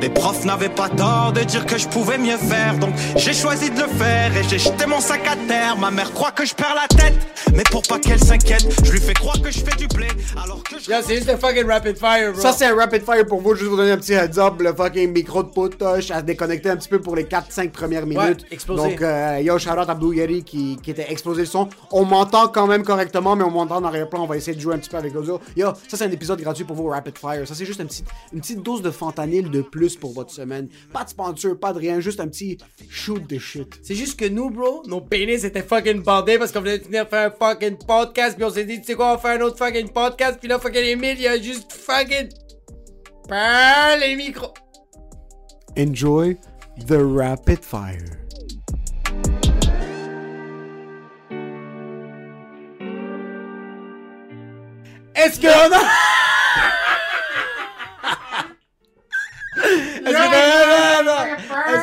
Les profs n'avaient pas tort de dire que je pouvais mieux faire, donc j'ai choisi de le faire et j'ai jeté mon sac à terre. Ma mère croit que je perds la tête, mais pour pas qu'elle s'inquiète, je lui fais croire que je fais du blé, alors que je... Yo, c'est juste un fucking rapid fire, bro. Ça, c'est un rapid fire pour vous, juste vous donner un petit heads up. Le fucking micro de potoche à se déconnecter un petit peu pour les 4-5 premières minutes. explosé. Donc, euh, yo, shout out à Blue Yeti qui, qui était explosé le son. On m'entend quand même correctement, mais on m'entend en arrière-plan. On va essayer de jouer un petit peu avec l'audio. Yo, ça, c'est un épisode gratuit pour vous, rapid fire. Ça, c'est juste un petit, une petite dose de fentanyl de plus pour votre semaine. Pas de sponsor, pas de rien, juste un petit shoot de shit. C'est juste que nous, bro, nos pénis étaient fucking bandés parce qu'on venait de finir faire un fucking podcast, puis on s'est dit, tu sais quoi, on va faire un autre fucking podcast, puis là, fucking Emile, il a juste fucking. Prends les micros. Enjoy the rapid fire. Est-ce qu'on a.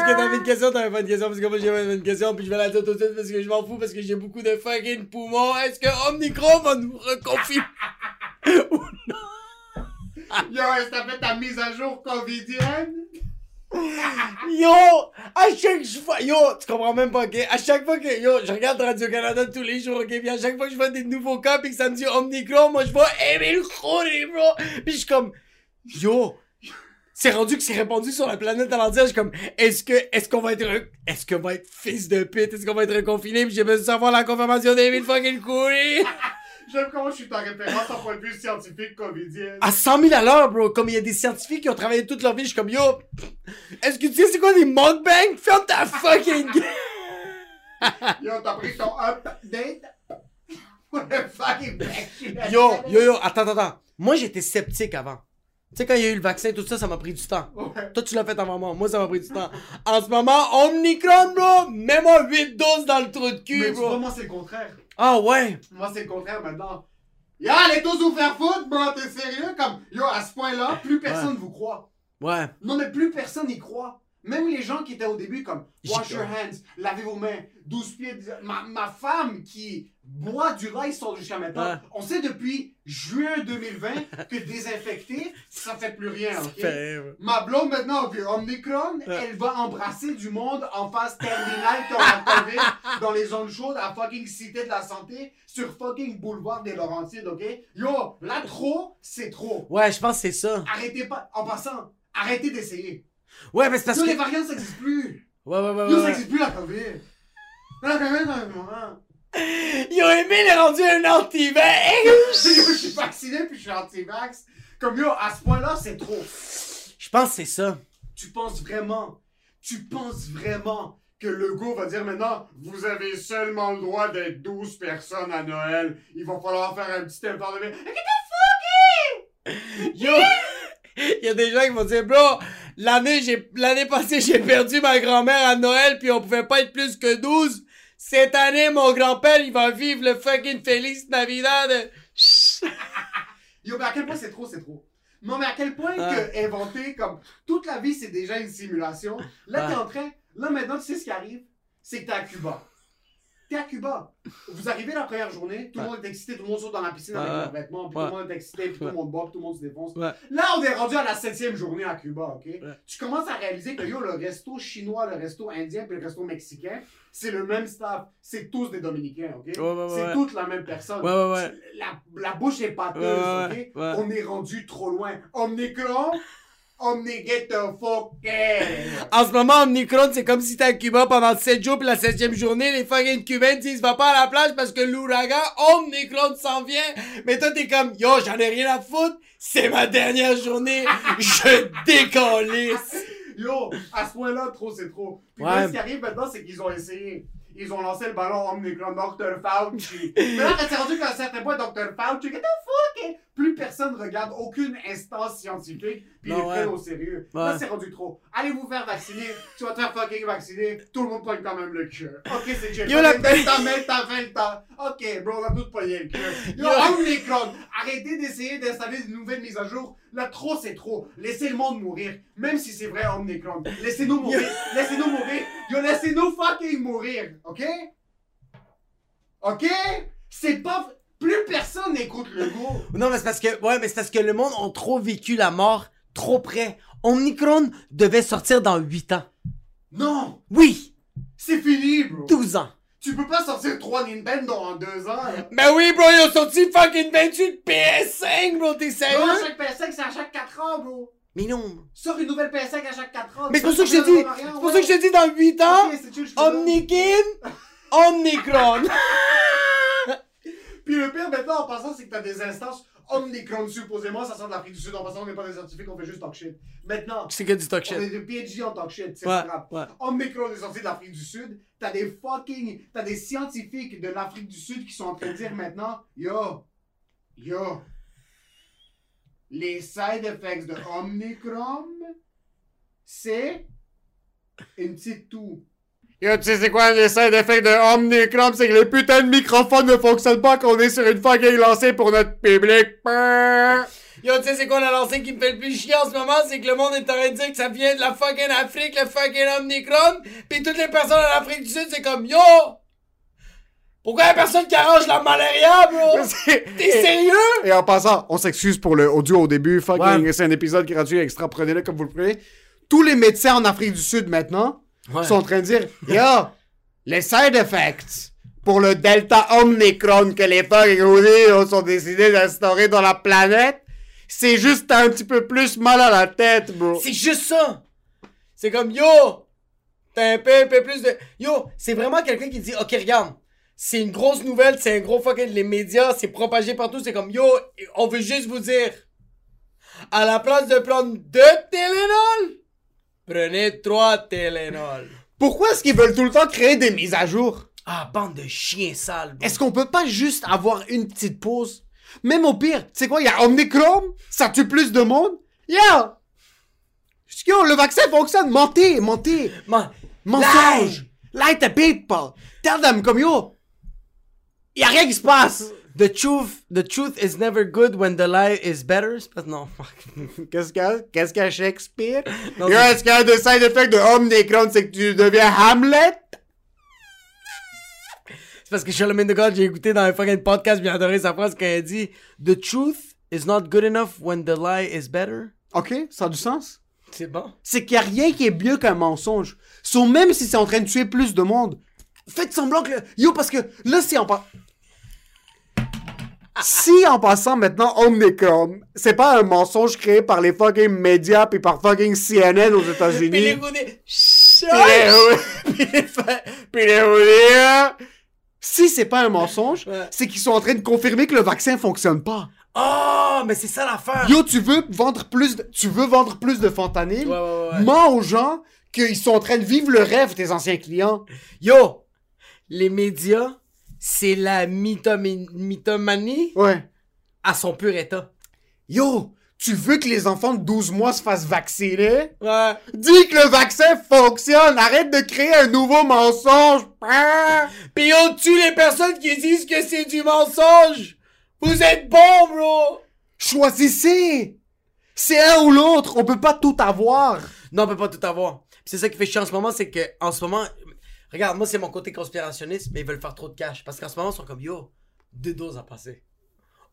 que t'avais une question? T'avais pas une question parce que moi j'ai une question puis je vais la dire tout de suite parce que je m'en fous parce que j'ai beaucoup de fucking poumons. Est-ce que Omnicron va nous reconfiner? Yo, est-ce que t'as fait ta mise à jour covidienne? Yo! À chaque fois, yo, tu comprends même pas, ok? À chaque fois que, yo, je regarde Radio-Canada tous les jours, ok? Puis à chaque fois que je vois des nouveaux cas pis que ça me dit Omnicron, moi je vois Emile Khoury, bro! Pis je suis comme, yo! C'est rendu que c'est répandu sur la planète entière. Je suis comme, est-ce que, est-ce qu'on va être, re- est-ce qu'on va être fils de pute? Est-ce qu'on va être reconfiné? Pis j'ai besoin de savoir la confirmation d'Emile fucking Khoury! J'aime comment je suis ta référence en point de vue scientifique covidienne. À 100 000 à l'heure, bro. Comme il y a des scientifiques qui ont travaillé toute leur vie, je suis comme, yo, est-ce que tu sais c'est quoi des mukbangs? Ferme ta fucking gueule! Yo, t'as pris ton update? What the fucking back Yo, yo, yo, attends, attends, attends. Moi, j'étais sceptique avant. Tu sais, quand il y a eu le vaccin, tout ça, ça m'a pris du temps. Ouais. Toi, tu l'as fait avant moi. Moi, ça m'a pris du temps. En ce moment, Omnicron, bro, mets-moi 8 doses dans le trou de cul, Mais tu vois, bro. moi, c'est le contraire. Ah ouais. Moi, c'est le contraire maintenant. Yo, les tous vous faire foutre, bro, t'es sérieux? Comme, yo, à ce point-là, plus personne vous croit. Ouais. Non, mais plus personne n'y croit. Même les gens qui étaient au début comme Wash your hands, lavez vos mains, 12 pieds. de- Ma, ma femme qui boit du rice sort jusqu'à maintenant. Ouais. On sait depuis juin 2020 que désinfecter, ça fait plus rien, ok? Fait, ouais. Ma blonde maintenant, ok, Omicron, elle va embrasser du monde en phase terminale qui la COVID dans les zones chaudes à fucking Cité de la Santé sur fucking boulevard des Laurentides, ok? Yo, là trop, c'est trop. Ouais, je pense que c'est ça. Arrêtez pas, en passant, arrêtez d'essayer. Ouais, mais c'est parce Yo, que. les variants, ça existe plus. Ouais, ouais, ouais, Yo, ouais. ça ouais. existe plus la COVID. La COVID, dans le moment. Yo, Emile est rendu un anti-vax! Je suis vacciné puis je suis anti-vax. Comme yo, à ce point-là, c'est trop. Je pense que c'est ça. Tu penses vraiment, tu penses vraiment que Legault va dire maintenant, vous avez seulement le droit d'être 12 personnes à Noël. Il va falloir faire un petit effort de... Yo! Il y a des gens qui vont dire, bro, l'année, j'ai, l'année passée, j'ai perdu ma grand-mère à Noël, puis on pouvait pas être plus que 12. Cette année, mon grand-père, il va vivre le fucking Feliz Navidad. Yo, mais à quel point c'est trop, c'est trop. Non, mais à quel point Ah. que inventer comme toute la vie c'est déjà une simulation. Là, Ah. t'es en train. Là, maintenant, tu sais ce qui arrive? C'est que t'es à Cuba. T'es à Cuba. Vous arrivez la première journée, tout le monde est excité, tout le monde saute dans la piscine avec leurs vêtements, puis Ouais. tout le monde est excité, puis tout le monde boit, puis tout le monde se défonce. Ouais. Là, on est rendu à la septième journée à Cuba, ok? Tu commences à réaliser que yo, le resto chinois, le resto indien, puis le resto mexicain, c'est le même staff. C'est tous des Dominicains, ok? Ouais, ouais, c'est ouais. toute la même personne. Ouais, ouais, ouais. La, la bouche est pâteuse, ok? ouais. On est rendu trop loin. Omnicron, omniget fucking. En ce moment, Omnicron, c'est comme si t'es à Cuba pendant 7 jours, puis la 7 journée, les fucking Cubains disent va pas à la plage parce que l'ouragan Omnicron s'en vient. Mais toi, t'es comme yo, j'en ai rien à foutre, c'est ma dernière journée, je décalisse. Yo, à ce point-là, trop c'est trop. Puis Ouais. là, ce qui arrive maintenant, c'est qu'ils ont essayé. Ils ont lancé le ballon Omnicron, Dr. Fauci. Mais là, quand c'est rendu qu'à un certain point, Dr. Fauci, get the? Plus personne regarde aucune instance scientifique, puis ils Non, les prennent ouais. au sérieux. Ouais. Là, c'est rendu trop. Allez vous faire vacciner, tu vas te faire fucking vacciner, tout le monde pogne quand même le cœur. Ok, c'est chill. Yo, la- Delta. Ok, bro, on a tous pogné le cœur. Yo, Yo. Omnicron, arrêtez d'essayer d'installer de nouvelles mises à jour. Là, trop, c'est trop. Laissez le monde mourir. Même si c'est vrai, Omnicron. Laissez-nous mourir. Laissez-nous mourir. Yo, laissez-nous fucking mourir. Ok? Ok? C'est pas. Plus personne n'écoute le goût. Non, mais c'est parce que, ouais, mais c'est parce que le monde a trop vécu la mort trop près. Omnicron devait sortir dans 8 ans. Non! Oui, C'est fini, bro. 12 ans. Tu peux pas sortir 3 Nintendo en 2 ans. là. Ben oui, bro, ils ont sorti fucking 28 PS5, bro, t'es Non, sérieux? à chaque PS5, c'est à chaque 4 ans, bro. Mais non. Sors une nouvelle PS5 à chaque 4 ans. Mais c'est pour ça que je dis, c'est pour ça que je dis dans 8 ans, Ok, c'est chill, je te donne. Omnikin, Omnicron. Puis le pire maintenant en passant, c'est que t'as des instances Omnicron supposément, ça sort de l'Afrique du Sud. En passant, on n'est pas des scientifiques, on fait juste talk shit. Maintenant, C'est que du talk on est shit. des PhD en talk shit, c'est Ouais, grave. ouais. Omicron est sorti de l'Afrique du Sud. T'as des fucking. T'as des scientifiques de l'Afrique du Sud qui sont en train de dire maintenant Yo, yo, les side effects de Omicron, c'est une petite toux. Yo, tu sais c'est quoi les side effects de Omnicron? C'est que les putains de microphones ne fonctionnent pas qu'on est sur une fucking lancée pour notre public. Yo, tu sais, c'est quoi la lancée qui me fait le plus chier en ce moment? C'est que le monde est en train de dire que ça vient de la fucking Afrique, le fucking Omnicron. Pis toutes les personnes en Afrique du Sud, c'est comme Yo! Pourquoi y'a personne qui arrange la malaria, bro? T'es sérieux? Et en passant, on s'excuse pour le audio au début. Fucking, Ouais. c'est un épisode gratuit extra. Prenez-le comme vous le prenez. Tous les médecins en Afrique du Sud maintenant Ouais. sont en train de dire Yo, les side effects pour le Delta Omnicron que les fucking sont décidés d'instaurer dans la planète, c'est juste un petit peu plus mal à la tête, bro. C'est juste ça. C'est comme, yo, t'as un peu, un peu plus de... Yo, c'est vraiment quelqu'un qui dit, ok, regarde, c'est une grosse nouvelle, c'est un gros fucking... Les médias, c'est propagé partout, c'est comme, yo, on veut juste vous dire, à la place de prendre deux Tylenol, prenez trois Tylenol. Pourquoi est-ce qu'ils veulent tout le temps créer des mises à jour? Ah, bande de chiens sales. Est-ce qu'on peut pas juste avoir une petite pause? Même au pire, tu sais quoi, il y a Omnicron, ça tue plus de monde. Yo! Yo, le vaccin fonctionne, mentez, mentez. Man, Mensonge! Lie to people! Tell them comme yo! Y a rien qui se passe! The truth, the truth is never good when the lie is better. Pas- Non. Qu'est-ce qu'il y a? Qu'est-ce qu'il y a Shakespeare? Non, yo, c'est- est-ce qu'il y a des side effects de Omnicron, c'est que tu deviens Hamlet? C'est parce que Charlemagne de God, j'ai écouté dans un fucking podcast, j'ai adoré sa phrase quand elle dit The truth is not good enough when the lie is better. Ok, ça a du sens. C'est bon. c'est qu'il n'y a rien qui est mieux qu'un mensonge. So, même si c'est en train de tuer plus de monde, faites semblant que... le- Yo, parce que là, si en pas... Si en passant maintenant Omnicron, c'est pas un mensonge créé par les fucking médias puis par fucking CNN aux États-Unis. Puis les- puis les Si c'est pas un mensonge, Ouais. c'est qu'ils sont en train de confirmer que le vaccin fonctionne pas. Oh, mais c'est ça l'affaire. Yo, tu veux vendre plus de, tu veux vendre plus de fentanyl? Ouais, ouais, ouais. Mens aux gens qu'ils sont en train de vivre le rêve, tes anciens clients. Yo, les médias, c'est la mythomanie, Ouais. à son pur état. Yo, tu veux que les enfants de 12 mois se fassent vacciner? Ouais. Dis que le vaccin fonctionne! Arrête de créer un nouveau mensonge! Ah! Pis on tue les personnes qui disent que c'est du mensonge? Vous êtes bon, bro. Choisissez! C'est un ou l'autre, on peut pas tout avoir. Non, on peut pas tout avoir. C'est ça qui fait chier en ce moment, c'est que en ce moment, Regarde, moi, c'est mon côté conspirationniste, mais ils veulent faire trop de cash. Parce qu'en ce moment, ils sont comme, yo, deux doses à passer.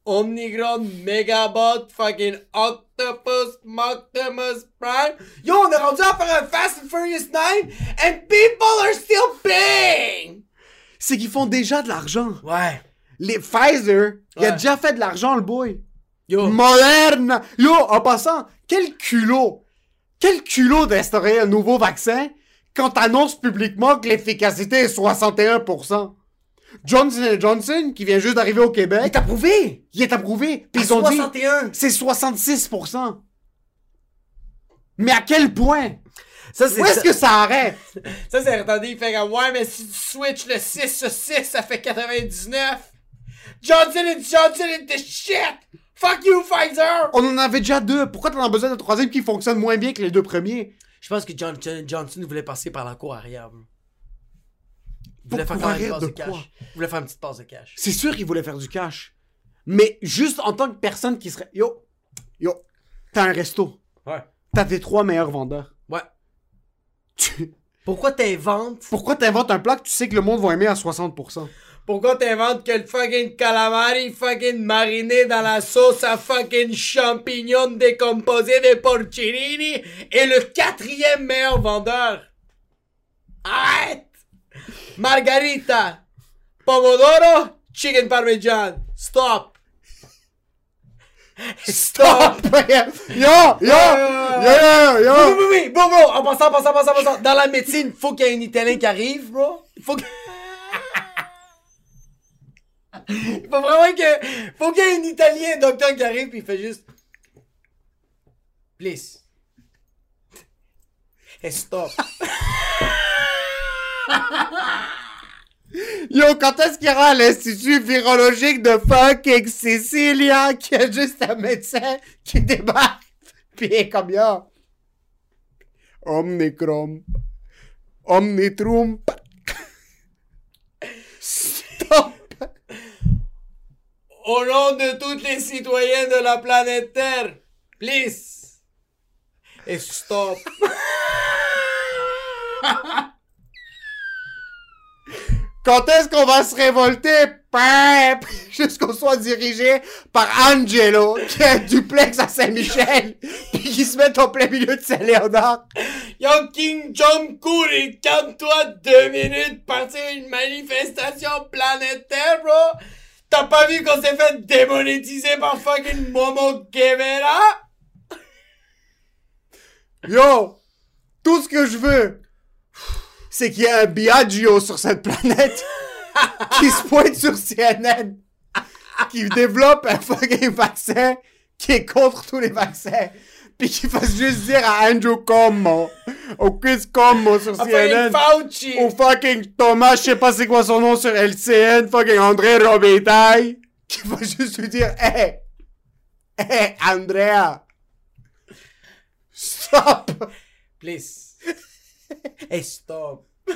Omnicron, Megabot, fucking Octopus, Moctomus Prime. Yo, on est rendu à faire un Fast and Furious 9 and people are still paying! C'est qu'ils font déjà de l'argent. Ouais. Les Pfizer, il a déjà fait de l'argent, le boy. Yo. Moderne. Yo, en passant, quel culot. Quel culot d'instaurer un nouveau vaccin quand t'annonces publiquement que l'efficacité est 61%. Johnson Johnson, qui vient juste d'arriver au Québec, Il t'a prouvé! il est approuvé. Puis ils ont dit, 61! c'est 66%. Mais à quel point? Ça, Où est-ce que ça arrête? Ça, c'est attendez, il fait comme ouais, mais si tu switches le 6 sur 6, ça fait 99. Johnson Johnson is the shit! Fuck you, Pfizer! On en avait déjà deux. Pourquoi t'en as besoin d'un troisième qui fonctionne moins bien que les deux premiers? Je pense que Johnson Johnson voulait passer par la cour arrière. bro. Il voulait Pour faire quand même une passe de cash. Il voulait faire une petite passe de cash. C'est sûr qu'il voulait faire du cash. Mais juste en tant que personne qui serait. Yo, yo, t'as un resto. Ouais. T'as tes trois meilleurs vendeurs. Ouais. Tu- Pourquoi t'inventes? Pourquoi t'inventes un plat que tu sais que le monde va aimer à 60%? Pourquoi t'inventes que le fucking calamari fucking mariné dans la sauce à fucking champignons décomposés de porcellini est le quatrième meilleur vendeur? Arrête! Margarita, pomodoro, chicken parmesan. Stop! Stop! yo, yo, yo, yo, Oui, yo. oui, oui, bro, bro, en passant, en passant, en passant, en passant. Dans la médecine, faut qu'il y ait un Italien qui arrive, bro. Faut que... Il faut vraiment que... Faut qu'il y ait un Italien, docteur, qui arrive, puis il fait juste... Please. Et stop. Yo, quand est-ce qu'il y aura l'institut virologique de fucking Sicilia qui a juste un médecin qui débarque? Pis est comme yo. Omnicrom. Omnitrum. Stop. Au nom de tous les citoyens de la planète Terre, please. Et stop. Quand est-ce qu'on va se révolter? Pep! Jusqu'on soit dirigé par Angelo, qui a un duplex à Saint-Michel, pis qui se met en plein milieu de Saint-Léonard. Yo, King Jong-un, calme-toi deux minutes, partir une manifestation planétaire, bro. T'as pas vu qu'on s'est fait démonétiser par fucking Momo Guevara? Yo! Tout ce que je veux, c'est qu'il y ait un Biagio sur cette planète qui se pointe sur CNN, qui développe un fucking vaccin qui est contre tous les vaccins, puis qui fasse juste dire à Andrew Como, au Chris Como sur CNN, Fauci. au fucking Thomas, je sais pas c'est quoi son nom sur LCN, fucking André Robitaille, qui va juste lui dire, hey, hey, Andrea, stop! Please. Et stop.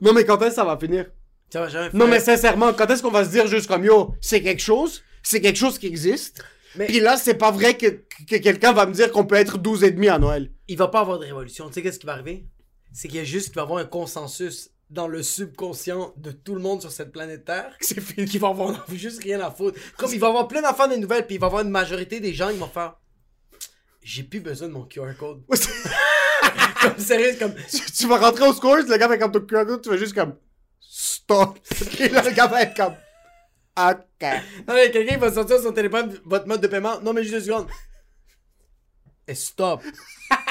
Non, mais quand est-ce que ça va finir? Ça va jamais Non, mais sincèrement, quand est-ce qu'on va se dire juste comme yo, c'est quelque chose, c'est quelque chose qui existe, Mais- puis là, c'est pas vrai que, que quelqu'un va me dire qu'on peut être 12 et demi à Noël. il va pas avoir de révolution. Tu sais qu'est-ce qui va arriver? C'est qu'il y a juste qu'il va avoir un consensus dans le subconscient de tout le monde sur cette planète Terre. C'est fini. Qui va avoir juste rien à foutre. Comme il va avoir plein d'enfants des nouvelles, puis il va avoir une majorité des gens qui vont faire. J'ai plus besoin de mon QR code. comme sérieux, comme. tu, tu vas rentrer au scores, le gars fait comme ton QR code, tu vas juste comme stop. Et là, le gars va être comme ok. Non, mais quelqu'un va sortir son téléphone, votre mode de paiement. Non, mais juste deux secondes. Et stop.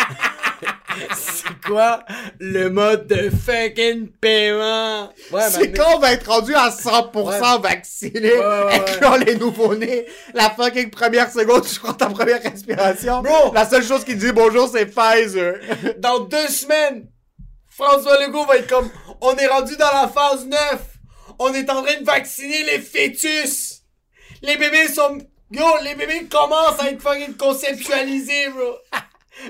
C'est quoi le mode de fucking paiement? Ouais, c'est maintenant- quand on va être rendu à 100% Ouais. vacciné, Ouais, incluant les nouveaux-nés, la fucking première seconde, tu prends ta première respiration. Bro. La seule chose qui dit bonjour, c'est Pfizer. Dans deux semaines, François Legault va être comme on est rendu dans la phase 9. On est en train de vacciner les fœtus. Les bébés sont. Yo, les bébés commencent à être fucking conceptualisés, bro.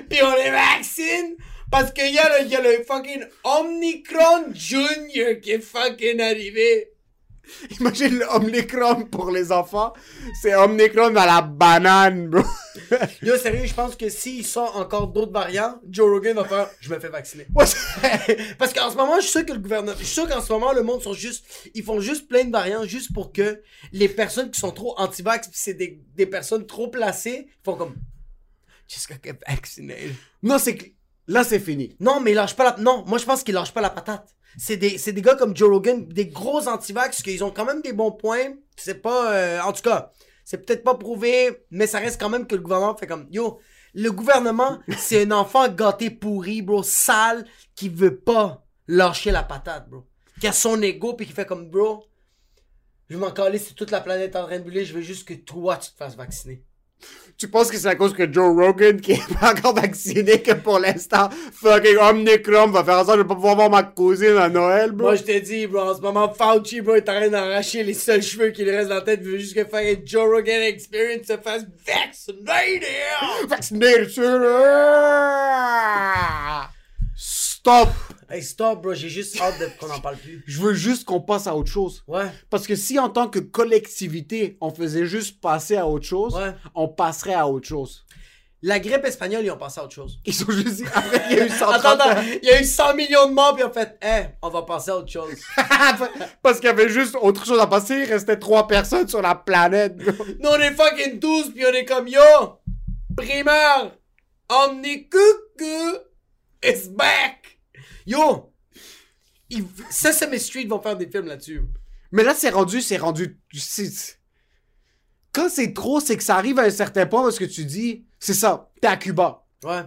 Puis on les vaccine parce qu'il y, a le- y a le fucking Omnicron Junior qui est fucking arrivé. Imagine le Omnicron pour les enfants. C'est Omnicron à la banane, bro. Yo, sérieux, je pense que s'il sort encore d'autres variants, Joe Rogan va faire Je me fais vacciner. Ouais, Parce qu'en ce moment, je suis sûr que le gouvernement. Je suis sûr qu'en ce moment, le monde sont juste. Ils font juste plein de variants juste pour que les personnes qui sont trop anti-vax, c'est des, des personnes trop placées, font comme. Jusqu'à get vaccinated. non, c'est que là, c'est fini. Non, mais ils lâchent pas la. Non, moi je pense qu'ils lâchent pas la patate. C'est des, c'est des gars comme Joe Rogan, des gros anti-vax, qu'ils ont quand même des bons points. C'est pas. euh, en tout cas, c'est peut-être pas prouvé, mais ça reste quand même que le gouvernement fait comme. Yo, le gouvernement, c'est un enfant gâté pourri, bro, sale, qui veut pas lâcher la patate, bro. Qui a son ego, puis qui fait comme, bro, je m'en calais si toute la planète en train de brûler, je veux juste que toi, tu te fasses vacciner. Tu penses que c'est à cause que Joe Rogan, qui est pas encore vacciné, que pour l'instant, fucking Omnicron va faire en sorte vais pas pouvoir voir ma cousine à Noël, bro? Moi, je te dis, bro, en ce moment, Fauci, bro, est en train d'arracher les seuls cheveux qui lui restent dans la tête. Il veut juste que fucking Joe Rogan Experience se fasse vaccinated. Vaccinated. Stop! Hey, stop, bro, j'ai juste hâte de- qu'on en parle plus. Je veux juste qu'on passe à autre chose. Ouais, Parce que si en tant que collectivité, on faisait juste passer à autre chose, Ouais. on passerait à autre chose. la grippe espagnole, ils ont passé à autre chose. Ils sont juste dit, après il y a eu 130 Attends, attends, il y a eu 100 millions de morts, puis en fait, hey, on va passer à autre chose. Parce qu'il y avait juste autre chose à passer, il restait trois personnes sur la planète. Nous, on est fucking 12, puis on est comme, yo, primeur, Omni Coucou is back. Yo, ils- Sesame Street vont faire des films là-dessus. Mais là, c'est rendu, c'est rendu. Quand c'est trop, c'est que ça arrive à un certain point parce que tu dis, c'est ça, t'es à Cuba. Ouais,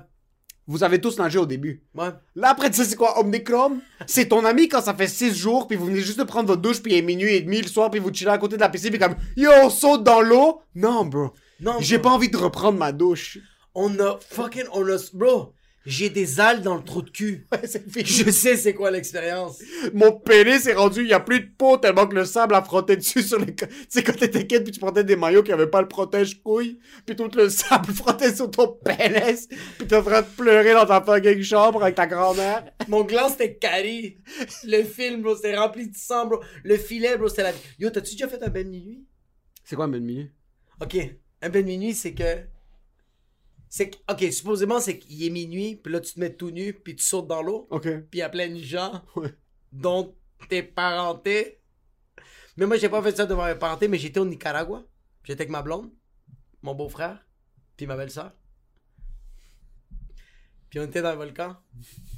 Vous avez tous nagé au début. ouais. Là, après, tu sais, c'est quoi, Omnicron? C'est ton ami quand ça fait 6 jours, puis vous venez juste de prendre votre douche, puis il est minuit et demi le soir, puis vous chillez à côté de la piscine, puis comme, yo, on saute dans l'eau? Non, bro. Non, J'ai pas envie de reprendre ma douche. On a fucking, on a, bro, j'ai des ailes dans le trou de cul. Je sais c'est quoi l'expérience. Mon pénis est rendu, il y a plus de peau tellement que le sable a frotté dessus sur les. Tu sais, quand t'étais kid, puis tu portais des maillots qui avaient pas le protège-couille, puis tout le sable frottait sur ton pénis, puis t'es en train de pleurer dans ta fucking chambre avec ta grand-mère. Mon gland c'était carré. Le film, bro, c'était rempli de sang, bro. Le filet, bro, c'était la. Yo, t'as-tu déjà fait un bain de minuit? C'est quoi un minuit? Ok, un bain de minuit, c'est que. C'est que. Ok, supposément, c'est qu'il est minuit, puis là, tu te mets tout nu, puis tu sautes dans l'eau, Ok. puis il y a plein de gens Ouais. dont t'es parenté. Mais moi, j'ai pas fait ça devant mes parentés, mais j'étais au Nicaragua. J'étais avec ma blonde, mon beau-frère, puis ma belle-sœur. Puis on était dans le volcan,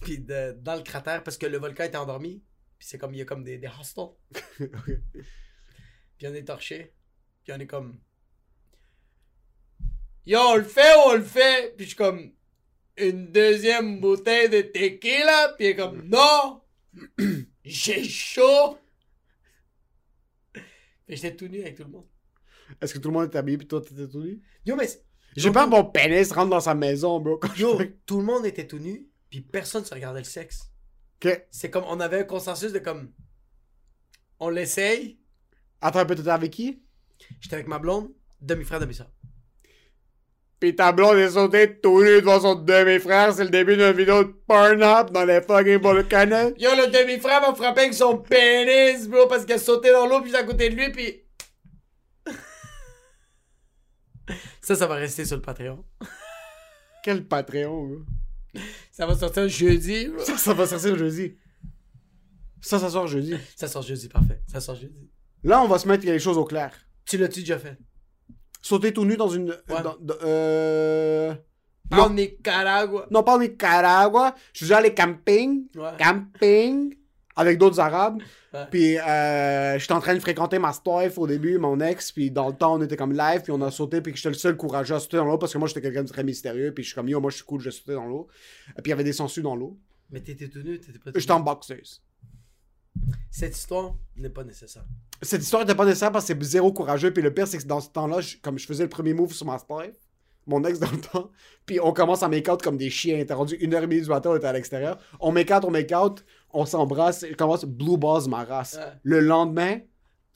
puis de- dans le cratère, parce que le volcan était endormi. Puis c'est comme, il y a comme des, des hostels. Puis on est torché. Puis on est comme. Yo, on le fait ou on le fait? Puis je suis comme. Une deuxième bouteille de tequila? Puis il est comme. Non! J'ai chaud! Puis j'étais tout nu avec tout le monde. Est-ce que tout le monde est habillé, puis toi, t'étais tout nu? Yo, mais. J'ai que mon pénis rentre dans sa maison, bro. Quand je Yo, tout le monde était tout nu. Puis personne se regardait le sexe. Ok. C'est comme. On avait un consensus de comme. On l'essaye. Attends un peu, t'étais avec qui? J'étais avec ma blonde, demi-frère, demi-sœur. Pis ta blonde est sautée tout nu devant son demi-frère, c'est le début d'une vidéo de Pornhub dans les fucking volcans. Yo, le demi-frère m'a frappé avec son pénis, bro, parce qu'elle sautait dans l'eau, puis à côté de lui, puis... ça, ça va rester sur le Patreon. Quel Patreon, bro? Ça va sortir jeudi, bro. Ça, ça va sortir jeudi. Ça, ça sort jeudi. Ça sort jeudi, parfait. Ça sort jeudi. Là, on va se mettre les choses au clair. Tu l'as-tu déjà fait? Sauter tout nu dans une... Ouais. dans- dans- euh... En Nicaragua. Non, pas au Nicaragua. Je suis déjà allé camping. Ouais. Camping. Avec d'autres Arabes. Ouais. Puis, euh, j'étais en train de fréquenter ma wife au début, mon ex. Puis, dans le temps, on était comme live. Puis, on a sauté. Puis, j'étais le seul courageux à sauter dans l'eau. Parce que moi, j'étais quelqu'un de très mystérieux. Puis, je suis comme, yo, moi, je suis cool, je vais sauter dans l'eau. Puis, il y avait des sangsues dans l'eau. Mais t'étais tout nu, t'étais pas tout J'étais en boxeuse. Cette histoire n'est pas nécessaire. Cette histoire était pas nécessaire parce que c'est zéro courageux. Puis, le pire, c'est que dans ce temps-là, je- comme je faisais le premier move sur ma wife, mon ex dans le temps. Puis on commence à make out comme des chiens. T'es rendu une heure et demie du matin, on était à l'extérieur. On make out, on make out, on s'embrasse. Il commence blue balls ma race. Ouais. Le lendemain,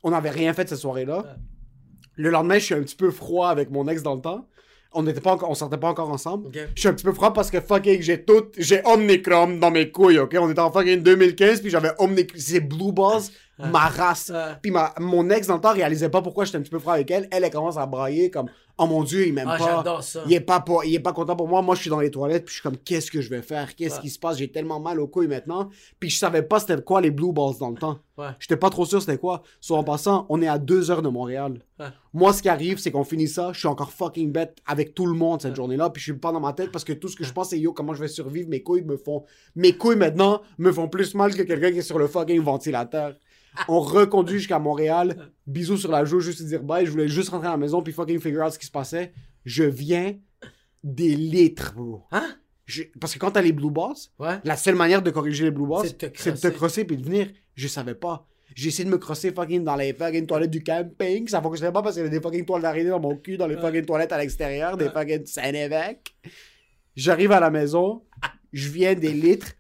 on n'avait rien fait cette soirée-là. Ouais. Le lendemain, je suis un petit peu froid avec mon ex dans le temps. On n'était pas encore, on sortait pas encore ensemble. Je suis un petit peu froid parce que fucking j'ai tout, j'ai Omnicron dans mes couilles, ok? On était en fucking 2015 puis j'avais Omnicron, c'est blue balls ma race. Puis ma, mon ex, dans le temps, réalisait pas pourquoi j'étais un petit peu froid avec elle. Elle, elle commence à brailler comme, oh mon dieu, il m'aime Ah, pas. ça. Il est pas, pour- il est pas content pour moi. Moi, je suis dans les toilettes, puis je suis comme, qu'est-ce que je vais faire? Qu'est-ce Ouais. qui se passe? J'ai tellement mal aux couilles maintenant. Puis je savais pas c'était quoi les Blue Balls dans le temps. Ouais. J'étais pas trop sûr c'était quoi. Soit en passant, on est à deux heures de Montréal. Ouais. Moi, ce qui arrive, c'est qu'on finit ça. Je suis encore fucking bête avec tout le monde cette journée-là. Puis je suis pas dans ma tête parce que tout ce que je pense, c'est yo, comment je vais survivre? Mes couilles me font. Mes couilles maintenant me font plus mal que quelqu'un qui est sur le fucking ventilateur. On reconduit jusqu'à Montréal. Bisous sur la joue, juste dire bye. Je voulais juste rentrer à la maison puis fucking figure out ce qui se passait. Je viens des litres, bro. Hein? Je- Parce que quand t'as les blue balls, Ouais. la seule manière de corriger les blue balls, C'est de te crosser puis de venir. Je savais pas. J'ai essayé de me crosser fucking dans les fucking toilettes du camping. Ça fonctionnait pas parce qu'il y avait des fucking toiles d'araignée dans mon cul, dans les fucking toilettes à l'extérieur, des fucking Saint-Évêque. J'arrive à la maison, je viens des litres.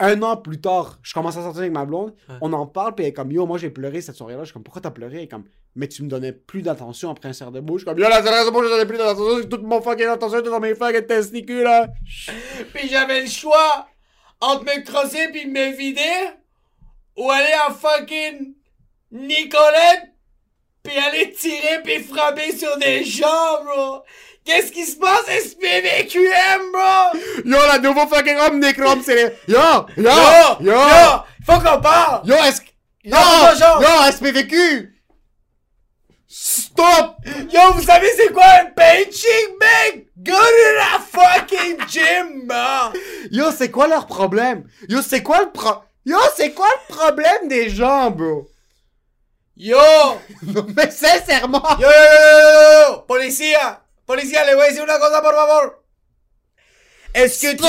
Un an plus tard, je commence à sortir avec ma blonde. Ouais. On en parle, puis elle est comme Yo, moi j'ai pleuré cette soirée-là. Je suis comme Pourquoi t'as pleuré? Elle est comme Mais tu me donnais plus d'attention après un cerf de bouche. Je suis comme Yo, la cerf de bouche, je donnais plus d'attention. Toute mon fucking attention était dans mes fucking testicules, là. Puis j'avais le choix entre me crosser puis me vider ou aller à fucking Nicolette puis aller tirer puis frapper sur des gens, bro. Qu'est-ce qui se passe, SPVQM, bro? Yo, la nouveau fucking Omnicron, c'est les... Yo, yo, Yo, yo, yo, faut qu'on parle. yo, est-ce que... Yo, genre. yo, SPVQ! Stop! Yo, vous savez c'est quoi un painting, mec? Go to the fucking gym, man. Yo, c'est quoi leur problème? Yo, c'est quoi le pro... Yo, c'est quoi le problème des gens, bro? Yo, Non, mais sincèrement! yo, yo, yo, yo, Policía, le voy a decir una cosa, por favor. Est-ce que tu.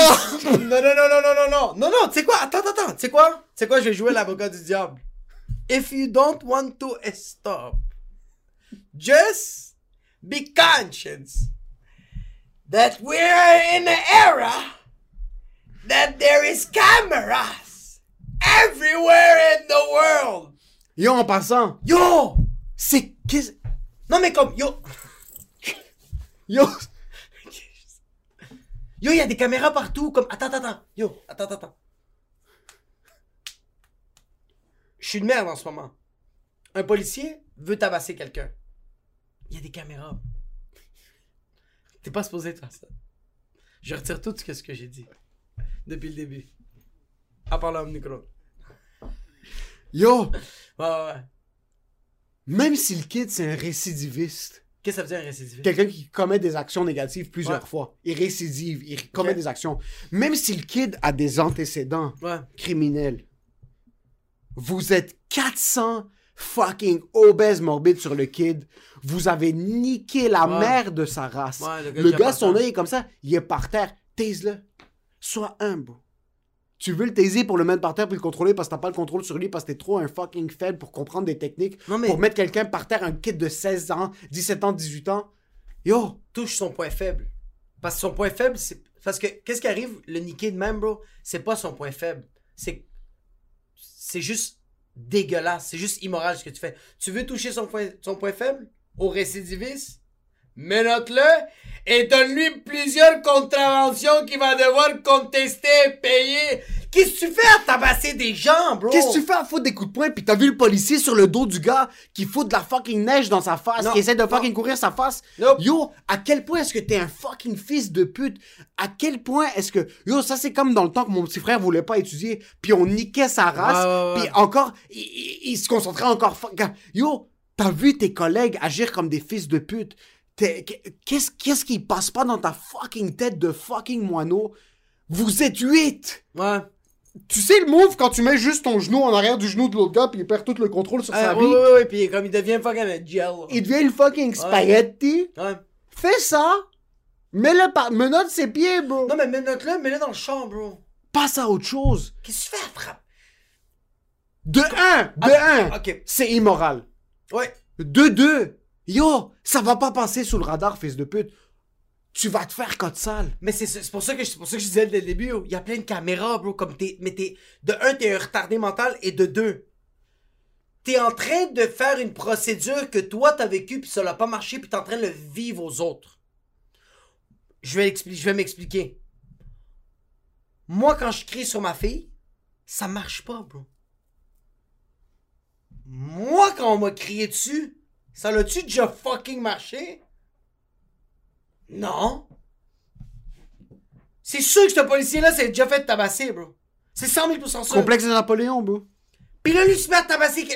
Non, non, non, non, non, non, non. Non, non, tu sais quoi? Attends, attends, attends. Tu sais quoi? Tu sais quoi? Je vais jouer l'avocat du diable. If you don't want to stop, just be conscious that we're in an era that there is cameras everywhere in the world. Yo, en passant. Yo! C'est. Non, mais comme. Yo! Yo, yo, il y a des caméras partout, comme, attends, attends, attends, yo, attends, attends, attends. Je suis une merde en ce moment. Un policier veut tabasser quelqu'un. Il y a des caméras. T'es pas supposé faire ça. Je retire tout ce que, j'ai dit. Depuis le début. À part le micro. yo, Ouais, ouais, ouais. même si le kid, c'est un récidiviste, Qu'est-ce que ça veut dire un récidiviste? quelqu'un qui commet des actions négatives plusieurs Ouais. fois, il récidive, il commet des actions, même si le kid a des antécédents, Ouais. criminel. Vous êtes 400 fucking obèses morbides sur le kid. Vous avez niqué la Ouais. mère de sa race. Le le gars gars, a pas son œil est comme ça, il est par terre. Taise-le. Sois humble. Tu veux le taiser pour le mettre par terre puis le contrôler parce que t'as pas le contrôle sur lui parce que t'es trop un fucking faible pour comprendre des techniques. Non, mais- Pour mettre quelqu'un par terre, un kid de 16 ans, 17 ans, 18 ans? Yo, touche son point faible. Parce que son point faible, c'est. Parce que qu'est-ce qui arrive, le niquer de même, bro, c'est pas son point faible. C'est. C'est juste dégueulasse. C'est juste immoral ce que tu fais. Tu veux toucher son point, son point faible? Au récidiviste? Menote-le et donne-lui plusieurs contraventions qu'il va devoir contester, payer. Qu'est-ce que tu fais à tabasser des gens, bro? Qu'est-ce que tu fais à foutre des coups de poing pis t'as vu le policier sur le dos du gars qui fout de la fucking neige dans sa face, Non, qui essaie de non. fucking courir sa face? Nope. Yo, à quel point est-ce que t'es un fucking fils de pute? À quel point est-ce que... Yo, ça c'est comme dans le temps que mon petit frère voulait pas étudier, puis on niquait sa race, ouais. puis encore, il, il- il se concentrait encore... Yo, t'as vu tes collègues agir comme des fils de pute? Qu'est-ce qu'est-ce qui passe pas dans ta fucking tête de fucking moineau? Vous êtes huit! Ouais. Tu sais le move quand tu mets juste ton genou en arrière du genou de l'autre gars puis il perd tout le contrôle sur sa Ah, vie? ouais, ouais, ouais, puis comme il devient fucking gel. Il devient une fucking spaghetti. Ouais. Fais ça. Mets-le par... Menotte ses pieds, bro. Non, mais mets-le, mets-le dans le champ, bro. Passe à autre chose. Qu'est-ce que tu fais à frapper? De un, de Ah, un, ok. c'est immoral. Ouais. De deux, yo, ça va pas passer sous le radar, fils de pute. Tu vas te faire code sale. Mais c'est pour ça que je- disais dès le début, il y a plein de caméras, bro, comme t'es, mais t'es, de un, t'es un retardé mental, et de deux, t'es en train de faire une procédure que toi t'as vécu puis ça n'a pas marché puis t'es en train de le vivre aux autres. Je vais, expli- je vais m'expliquer. Moi, quand je crie sur ma fille, ça marche pas, bro. Moi, quand on m'a crié dessus, ça l'a-tu déjà fucking marché? Non. C'est sûr que ce policier-là s'est déjà fait tabasser, bro. C'est 100 000 sûr. Complexe de Napoléon, bro. Puis là, lui se met à tabasser. que-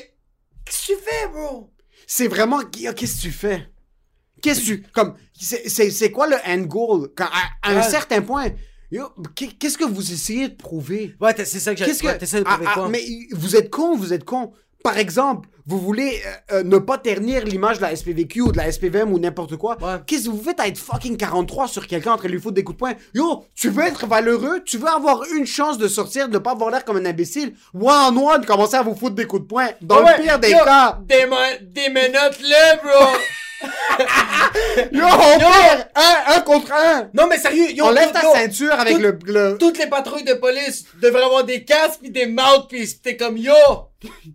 Qu'est-ce que tu fais, bro? C'est vraiment. Qu'est-ce que tu fais? Qu'est-ce que tu. Comme. C'est c'est- c'est quoi le end goal? Quand, à, à un certain point. Qu'est-ce que vous essayez de prouver? Ouais, c'est ça que j'ai Qu'est-ce que. ouais, de prouver Ah, ah, quoi? mais vous êtes con, vous êtes con. Par exemple, vous voulez euh, euh, ne pas ternir l'image de la SPVQ ou de la SPVM ou n'importe quoi. Ouais. Qu'est-ce que vous faites à être fucking 43 sur quelqu'un en train de lui foutre des coups de poing? Yo, tu veux être valeureux? Tu veux avoir une chance de sortir, de ne pas avoir l'air comme un imbécile? One on one, commencer à vous foutre des coups de poing. Dans Ouais, le pire des yo, cas. Démenote-le, bro! Yo, on perd un, un contre un. non, mais sérieux, yo, Enlève yo, ta yo, ceinture avec tout- le, le- Toutes les patrouilles de police devraient avoir des casques pis des mouthpieces. Pis t'es comme, yo,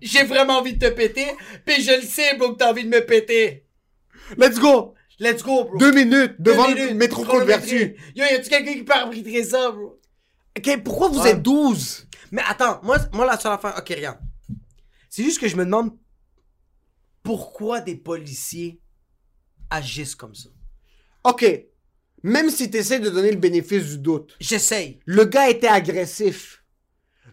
j'ai vraiment envie de te péter. Pis je le sais, bro, que t'as envie de me péter. Let's go. Let's go, bro. Deux minutes Deux devant minutes, le métro chronométré. converti. Yo, y a-tu quelqu'un qui peut arbitrer ça, bro? Ok, pourquoi vous Ouais. êtes 12? Mais attends, moi, moi la seule affaire. Ok, regarde. C'est juste que je me demande pourquoi des policiers agissent comme ça. Ok. Même si t'essaies de donner le bénéfice du doute. J'essaye. Le gars était agressif.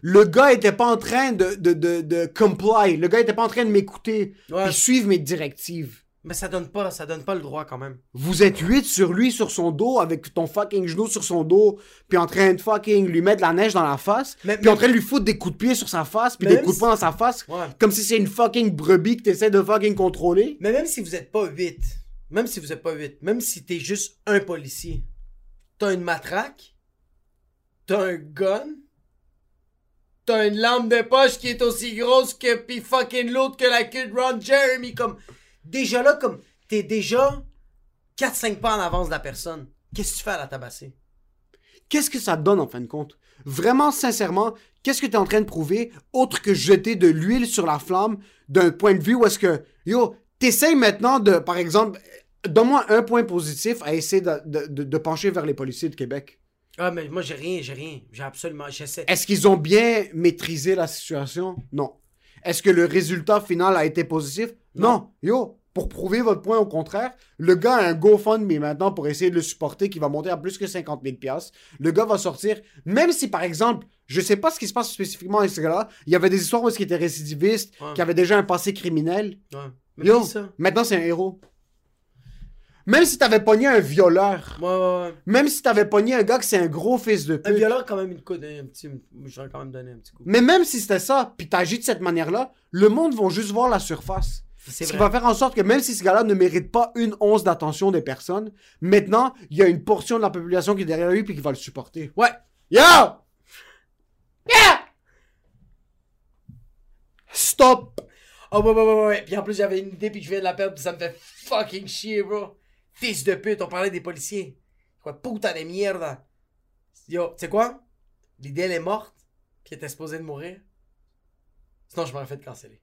Le gars était pas en train de, de, de, de comply. Le gars était pas en train de m'écouter. Ouais. Puis suivre mes directives. Mais ça donne pas, ça donne pas le droit quand même. Vous êtes huit sur lui, sur son dos, avec ton fucking genou sur son dos, puis en train de fucking lui mettre de la neige dans la face, Mais- puis en train de lui foutre des coups de pied sur sa face, puis Mais des coups de si- poing dans sa face, Ouais. comme si c'est une fucking brebis que t'essaies de fucking contrôler. Mais même si vous êtes pas 8, même si vous êtes pas 8, même si t'es juste un policier, t'as une matraque, t'as un gun, t'as une lampe de poche qui est aussi grosse que pis fucking l'autre que la queue de Ron Jeremy, comme, déjà là, comme, t'es déjà 4-5 pas en avance de la personne. Qu'est-ce que tu fais à la tabasser? Qu'est-ce que ça te donne en fin de compte? Vraiment, sincèrement, qu'est-ce que t'es en train de prouver autre que jeter de l'huile sur la flamme d'un point de vue où est-ce que, yo, t'essayes maintenant de, par exemple, donne-moi un point positif à essayer de, de- de- de pencher vers les policiers de Québec. Ah, mais moi, j'ai rien, j'ai rien. J'ai absolument, j'essaie. Est-ce qu'ils ont bien maîtrisé la situation? Non. Est-ce que le résultat final a été positif? Non. Yo, pour prouver votre point, au contraire, le gars a un GoFundMe maintenant pour essayer de le supporter qui va monter à plus que 50 000 piastres. Le gars va sortir, même si par exemple, je sais pas ce qui se passe spécifiquement avec ce gars-là, il y avait des histoires où il était récidiviste, Ouais. qui avait déjà un passé criminel. Ouais. Mais Yo, maintenant c'est un héros. Même si t'avais pogné un violeur, Ouais, ouais, ouais. même si t'avais pogné un gars que c'est un gros fils de Un pute, violeur, quand même, une coup, un petit, j'aurais quand même donné un petit coup. Mais même si c'était ça, puis t'agis de cette manière-là, le monde va juste voir la surface. C'est Ce qui vrai. va faire en sorte que même si ce gars-là ne mérite pas une once d'attention des personnes, maintenant, il y a une portion de la population qui est derrière lui puis qui va le supporter. Ouais. Yo! Yeah! Stop! Oh, ouais, ouais, ouais, ouais. Puis en plus, j'avais une idée, puis je viens de la perdre, puis ça me fait fucking chier, bro. Fils de pute, on parlait des policiers. Quoi, puta de mierda. Yo, tu sais quoi? L'idée, elle est morte, puis elle était supposée de mourir. Sinon, je m'aurais fait canceller.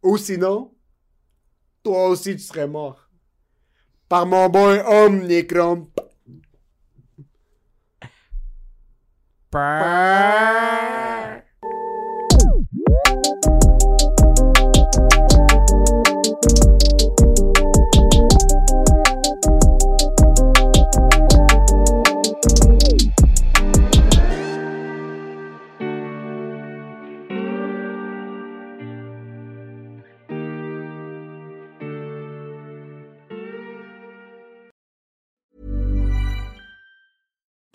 Ou sinon, toi aussi tu serais mort. Par mon bon Omnicron.